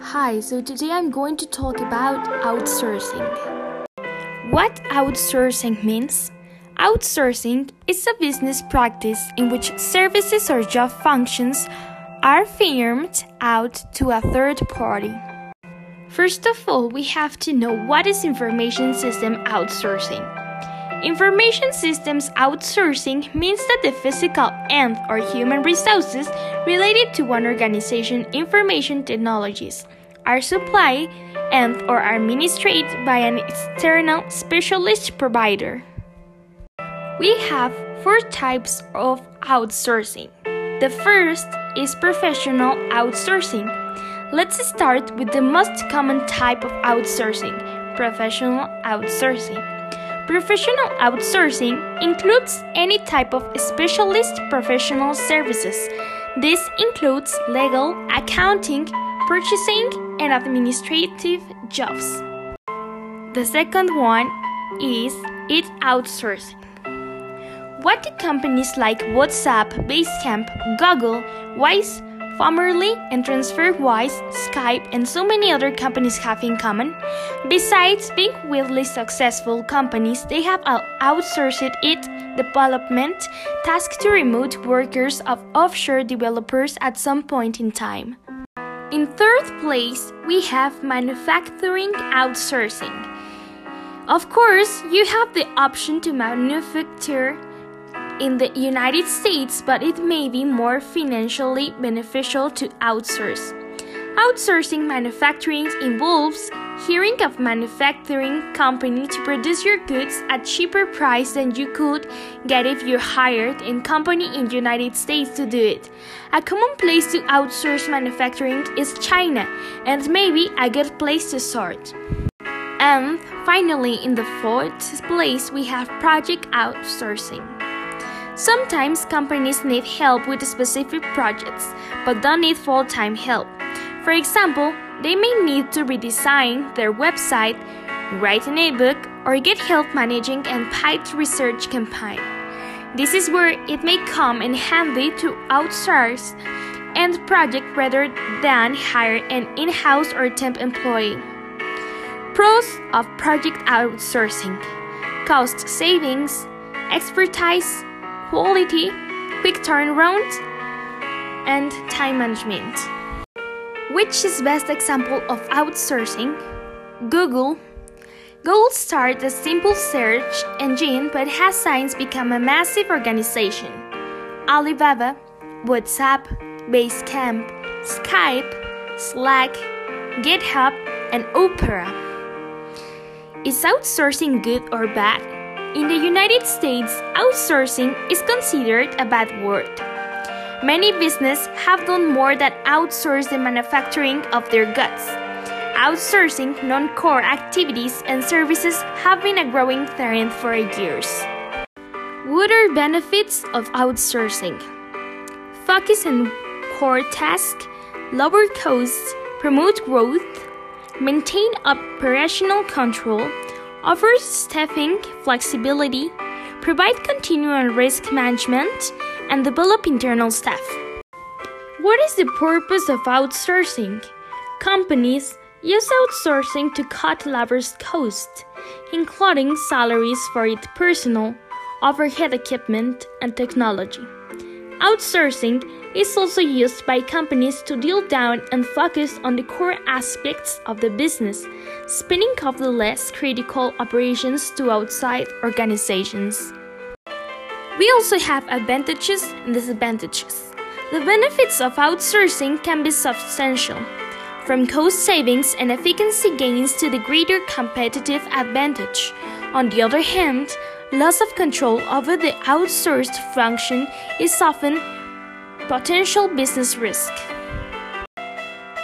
Hi, so today I'm going to talk about outsourcing. What outsourcing means? Outsourcing is a business practice in which services or job functions are firmed out to a third party. First of all, we have to know what is information system outsourcing. Information systems outsourcing means that the physical and or human resources related to one organization information technologies are supplied and or administered by an external specialist provider. We have four types of outsourcing. The first is professional outsourcing. Let's start with the most common type of outsourcing professional outsourcing. Professional outsourcing includes any type of specialist professional services. This includes legal, accounting, purchasing, and administrative jobs. The second one is it outsourcing. What do companies like WhatsApp, Basecamp, Google, Wise, formerly and TransferWise, Skype, and so many other companies have in common? Besides being wildly successful companies, they have outsourced it development task to remote workers of offshore developers at some point in time. In third place, we have manufacturing outsourcing. Of course, you have the option to manufacture in the United States, but it may be more financially beneficial to outsource. Outsourcing manufacturing involves hiring a manufacturing company to produce your goods at cheaper price than you could get if you hired a company in United States to do it. A common place to outsource manufacturing is China, and maybe a good place to start. And finally, in the fourth place, we have project outsourcing. Sometimes companies need help with specific projects, but don't need full time help. For example, they may need to redesign their website, write an ebook, or get help managing a paid research campaign. This is where it may come in handy to outsource and project rather than hire an in-house or temp employee. Pros of project outsourcing: cost savings, expertise, quality, quick turnaround, and time management. Which is best example of outsourcing? Google. Google started a simple search engine but has since become a massive organization. Alibaba, WhatsApp, Basecamp, Skype, Slack, GitHub, and Opera. Is outsourcing good or bad? In the United States, outsourcing is considered a bad word. Many businesses have done more than outsource the manufacturing of their goods. Outsourcing non core activities and services have been a growing trend for years. What are benefits of outsourcing? Focus on core tasks, lower costs, promote growth, maintain operational control, offers staffing flexibility, provide continual risk management, and develop internal staff. What is the purpose of outsourcing? Companies use outsourcing to cut labor costs, including salaries for its personnel, overhead equipment, and technology. Outsourcing is also used by companies to drill down and focus on the core aspects of the business, spinning off the less critical operations to outside organizations. We also have advantages and disadvantages. The benefits of outsourcing can be substantial, from cost savings and efficiency gains to the greater competitive advantage. On the other hand, loss of control over the outsourced function is often potential business risk.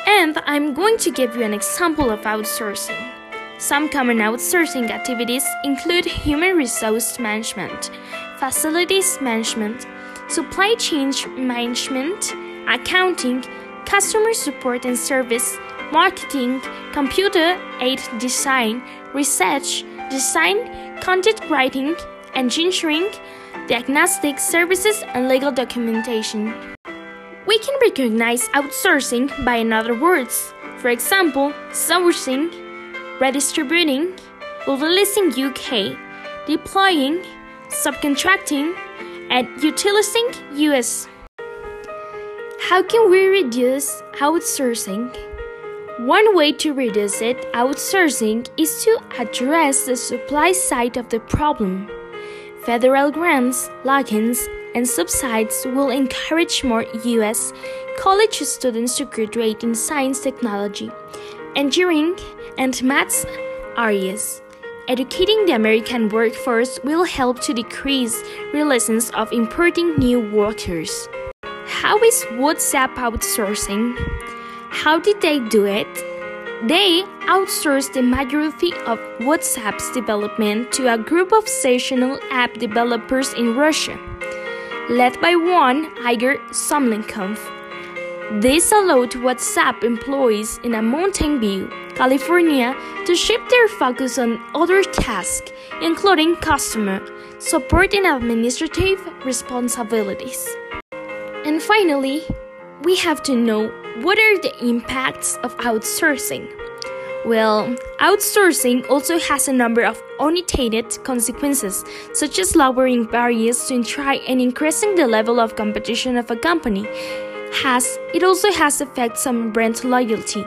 And I'm going to give you an example of outsourcing. Some common outsourcing activities include human resource management, facilities management, supply chain management, accounting, customer support and service, marketing, computer aided design, research, design, content writing, engineering, diagnostic services, and legal documentation. We can recognize outsourcing by another words For example, sourcing, redistributing, releasing UK, deploying, subcontracting, and utilizing US. How can we reduce outsourcing? One way to reduce it, outsourcing, is to address the supply side of the problem. Federal grants, lock-ins, and subsidies will encourage more US college students to graduate in science, technology, engineering, and maths areas. Educating the American workforce will help to decrease resistance of importing new workers. How is WhatsApp outsourcing? How did they do it? They outsourced the majority of WhatsApp's development to a group of seasonal app developers in Russia, led by one Igor Somlenkov. This allowed WhatsApp employees in a Mountain View, California, to shift their focus on other tasks, including customer support and administrative responsibilities. And finally, we have to know what are the impacts of outsourcing? Well, outsourcing also has a number of unintended consequences, such as lowering barriers to entry and increasing the level of competition of a company. Has it also has effects on brand loyalty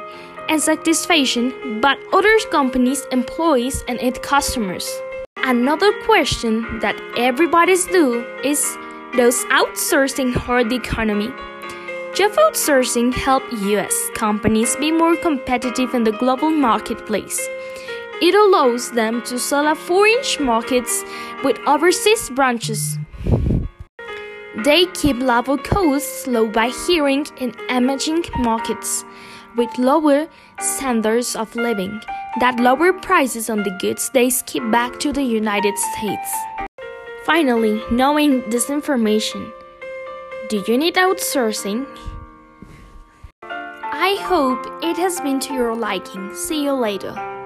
and satisfaction, but other companies' employees and its customers. Another question that everybody's do is does outsourcing hurt the economy? Job outsourcing helps US companies be more competitive in the global marketplace. It allows them to sell at foreign markets with overseas branches. They keep labor costs low by hiring in emerging markets with lower standards of living that lower prices on the goods they skip back to the United States. Finally, knowing this information, do you need outsourcing? I hope it has been to your liking. See you later.